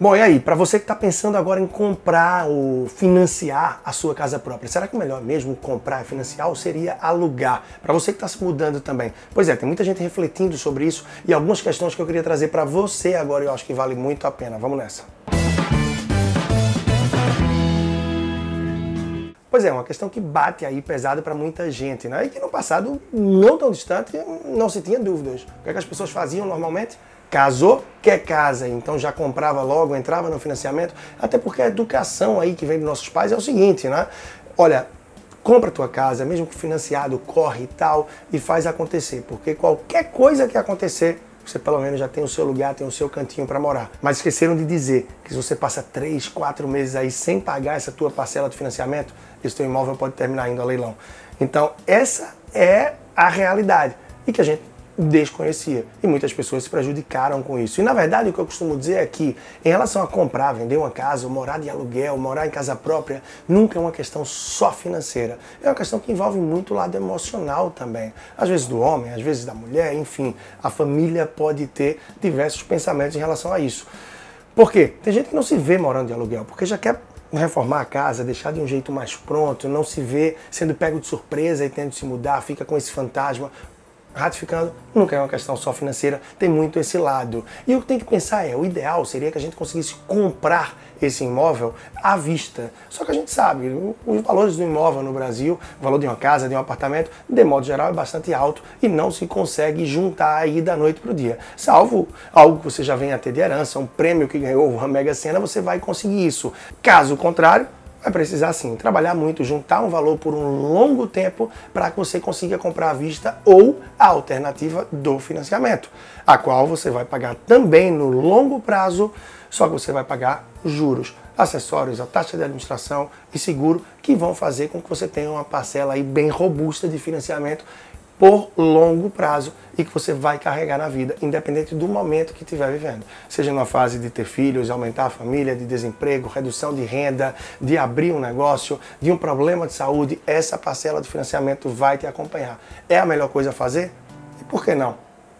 Bom, e aí, para você que está pensando agora em comprar ou financiar a sua casa própria, será que o melhor mesmo comprar e financiar ou seria alugar? Para você que está se mudando também. Pois é, tem muita gente refletindo sobre isso e algumas questões que eu queria trazer para você agora eu acho que vale muito a pena. Vamos nessa. Pois é, uma questão que bate aí pesado para muita gente, né? E que no passado, não tão distante, não se tinha dúvidas. O que, é que as pessoas faziam normalmente? Casou, quer casa, então já comprava logo, entrava no financiamento, até porque a educação aí que vem dos nossos pais é o seguinte, né? Olha, compra tua casa, mesmo que financiado, corre e tal, e faz acontecer, porque qualquer coisa que acontecer, você pelo menos já tem o seu lugar, tem o seu cantinho para morar. Mas esqueceram de dizer que se você passa 3, 4 meses aí sem pagar essa tua parcela de financiamento, esse teu imóvel pode terminar indo a leilão. Então, essa é a realidade e que a gente desconhecia. E muitas pessoas se prejudicaram com isso. E na verdade, o que eu costumo dizer é que, em relação a comprar, vender uma casa, morar de aluguel, morar em casa própria, nunca é uma questão só financeira. É uma questão que envolve muito o lado emocional também. Às vezes do homem, às vezes da mulher, enfim. A família pode ter diversos pensamentos em relação a isso. Por quê? Tem gente que não se vê morando de aluguel, porque já quer reformar a casa, deixar de um jeito mais pronto, não se vê sendo pego de surpresa e tendo de se mudar, fica com esse fantasma ratificando, nunca é uma questão só financeira, tem muito esse lado. E o que tem que pensar é, o ideal seria que a gente conseguisse comprar esse imóvel à vista. Só que a gente sabe, os valores do imóvel no Brasil, o valor de uma casa, de um apartamento, de modo geral é bastante alto e não se consegue juntar aí da noite para o dia. Salvo algo que você já venha a ter de herança, um prêmio que ganhou uma Mega Sena, você vai conseguir isso. Caso contrário, vai precisar sim trabalhar muito, juntar um valor por um longo tempo para que você consiga comprar à vista ou a alternativa do financiamento, a qual você vai pagar também no longo prazo, só que você vai pagar juros, acessórios, a taxa de administração e seguro que vão fazer com que você tenha uma parcela aí bem robusta de financiamento por longo prazo e que você vai carregar na vida, independente do momento que estiver vivendo. Seja numa fase de ter filhos, aumentar a família, de desemprego, redução de renda, de abrir um negócio, de um problema de saúde, essa parcela de financiamento vai te acompanhar. É a melhor coisa a fazer? E por que não?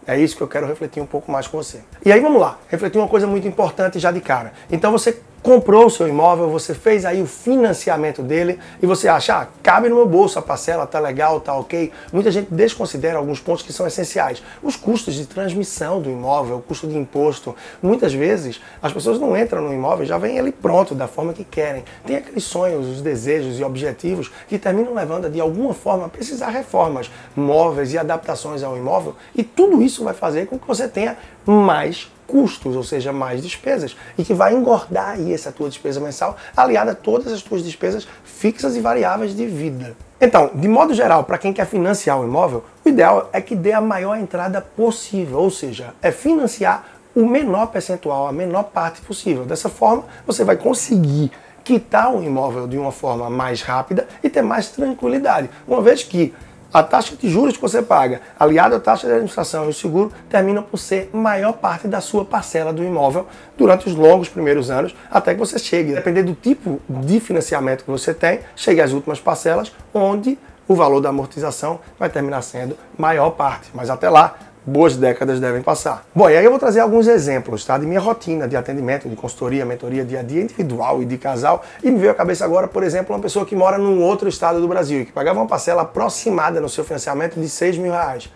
É isso que eu quero refletir um pouco mais com você. E aí vamos lá, refletir uma coisa muito importante já de cara. Então você comprou o seu imóvel, você fez aí o financiamento dele e você acha, ah, cabe no meu bolso a parcela, tá legal, tá ok. Muita gente desconsidera alguns pontos que são essenciais. Os custos de transmissão do imóvel, o custo de imposto. Muitas vezes as pessoas não entram no imóvel, já vem ele pronto, da forma que querem. Tem aqueles sonhos, os desejos e objetivos que terminam levando de alguma forma a precisar reformas, móveis e adaptações ao imóvel e tudo isso vai fazer com que você tenha mais custos, ou seja, mais despesas, e que vai engordar aí essa tua despesa mensal, aliada a todas as tuas despesas fixas e variáveis de vida. Então, de modo geral, para quem quer financiar o imóvel, o ideal é que dê a maior entrada possível, ou seja, é financiar o menor percentual, a menor parte possível. Dessa forma, você vai conseguir quitar o imóvel de uma forma mais rápida e ter mais tranquilidade, uma vez que a taxa de juros que você paga, aliada à taxa de administração e o seguro, terminam por ser maior parte da sua parcela do imóvel durante os longos primeiros anos, até que você chegue, dependendo do tipo de financiamento que você tem, chegue às últimas parcelas, onde o valor da amortização vai terminar sendo maior parte. Mas até lá, boas décadas devem passar. Bom, e aí eu vou trazer alguns exemplos tá, de minha rotina de atendimento, de consultoria, mentoria dia a dia individual e de casal. E me veio à cabeça agora, por exemplo, uma pessoa que mora num outro estado do Brasil e que pagava uma parcela aproximada no seu financiamento de 6 mil reais.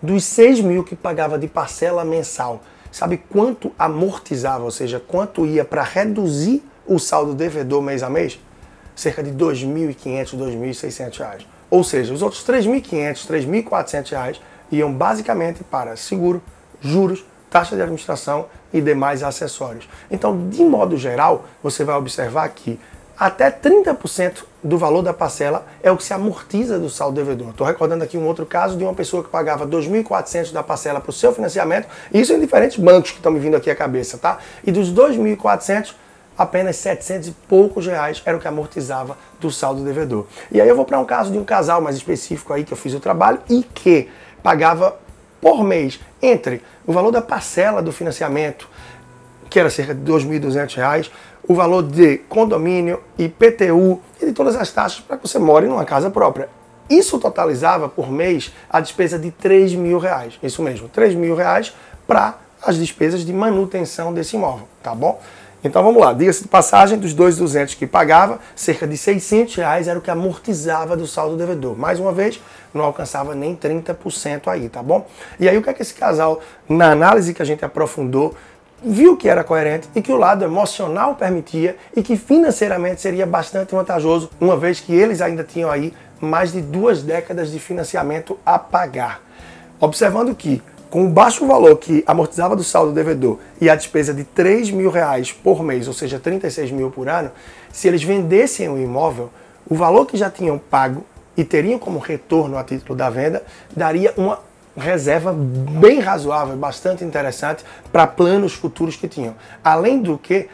Dos 6 mil que pagava de parcela mensal, sabe quanto amortizava, ou seja, quanto ia para reduzir o saldo devedor mês a mês? Cerca de R$ 2.500, R$ 2.600. Ou seja, os outros R$ 3.500, R$ 3.400 iam basicamente para seguro, juros, taxa de administração e demais acessórios. Então, de modo geral, você vai observar que até 30% do valor da parcela é o que se amortiza do saldo devedor. Estou recordando aqui um outro caso de uma pessoa que pagava 2.400 da parcela para o seu financiamento, isso em diferentes bancos que estão me vindo aqui à cabeça, tá? E dos 2.400, apenas 700 e poucos reais era o que amortizava do saldo devedor. E aí eu vou para um caso de um casal mais específico aí que eu fiz o trabalho e que pagava por mês entre o valor da parcela do financiamento, que era cerca de R$ 2.200, o valor de condomínio, IPTU e de todas as taxas para que você more numa casa própria. Isso totalizava por mês a despesa de 3 mil reais. Isso mesmo, 3 mil reais para as despesas de manutenção desse imóvel, tá bom? Então vamos lá, diga-se de passagem, dos 2.200 que pagava, cerca de 600 reais era o que amortizava do saldo devedor. Mais uma vez, não alcançava nem 30% aí, tá bom? E aí o que é que esse casal, na análise que a gente aprofundou, viu que era coerente e que o lado emocional permitia e que financeiramente seria bastante vantajoso, uma vez que eles ainda tinham aí mais de duas décadas de financiamento a pagar. Observando que, com o baixo valor que amortizava do saldo devedor e a despesa de 3 mil reais por mês, ou seja, 36 mil por ano, se eles vendessem o imóvel, o valor que já tinham pago e teriam como retorno a título da venda daria uma reserva bem razoável, bastante interessante para planos futuros que tinham. Além do que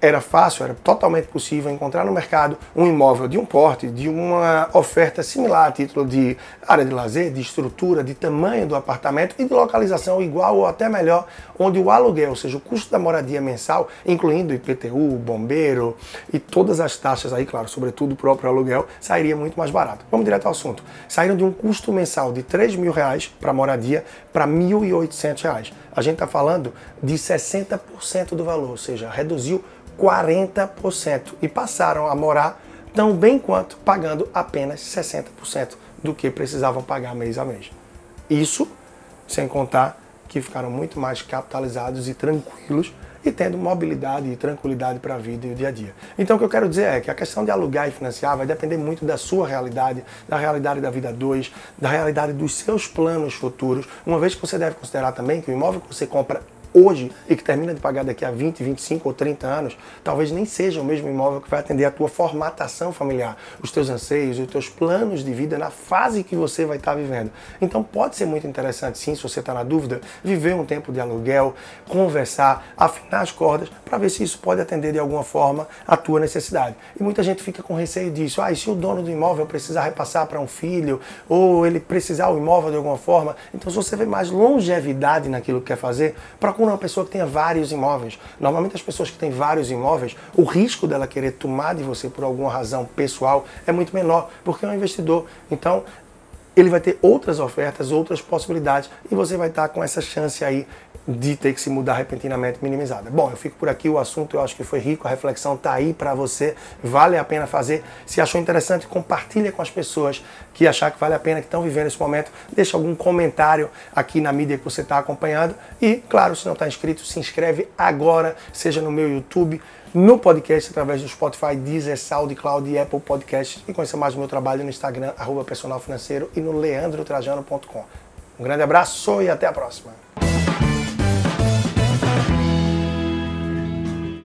era fácil, era totalmente possível encontrar no mercado um imóvel de um porte, de uma oferta similar a título de área de lazer, de estrutura, de tamanho do apartamento e de localização igual ou até melhor, onde o aluguel, ou seja, o custo da moradia mensal, incluindo IPTU, bombeiro e todas as taxas aí, claro, sobretudo o próprio aluguel, sairia muito mais barato. Vamos direto ao assunto. Saíram de um custo mensal de 3 mil reais para moradia para 1.800 reais. A gente está falando de 60% do valor, ou seja, reduziu 40% e passaram a morar tão bem quanto pagando apenas 60% do que precisavam pagar mês a mês. Isso sem contar que ficaram muito mais capitalizados e tranquilos e tendo mobilidade e tranquilidade para a vida e o dia a dia. Então o que eu quero dizer é que a questão de alugar e financiar vai depender muito da sua realidade, da realidade da vida 2, da realidade dos seus planos futuros, uma vez que você deve considerar também que o imóvel que você compra hoje e que termina de pagar daqui a 20, 25 ou 30 anos, talvez nem seja o mesmo imóvel que vai atender a tua formatação familiar, os teus anseios, os teus planos de vida na fase que você vai estar vivendo. Então pode ser muito interessante, sim, se você está na dúvida, viver um tempo de aluguel, conversar, afinar as cordas para ver se isso pode atender de alguma forma a tua necessidade. E muita gente fica com receio disso. Ah, e se o dono do imóvel precisar repassar para um filho ou ele precisar o imóvel de alguma forma, então se você vê mais longevidade naquilo que quer fazer, procura uma pessoa que tenha vários imóveis. Normalmente as pessoas que têm vários imóveis, o risco dela querer tomar de você por alguma razão pessoal é muito menor, porque é um investidor. Então, ele vai ter outras ofertas, outras possibilidades e você vai estar com essa chance aí de ter que se mudar repentinamente minimizada. Bom, eu fico por aqui, o assunto eu acho que foi rico, a reflexão está aí para você, vale a pena fazer. Se achou interessante, compartilha com as pessoas que achar que vale a pena, que estão vivendo esse momento, deixa algum comentário aqui na mídia que você está acompanhando e, claro, se não está inscrito, se inscreve agora, seja no meu YouTube, no podcast através do Spotify, Deezer, SoundCloud e Apple Podcasts e conheça mais o meu trabalho no Instagram, arroba personal financeiro e no leandrotrajano.com. Um grande abraço e até a próxima.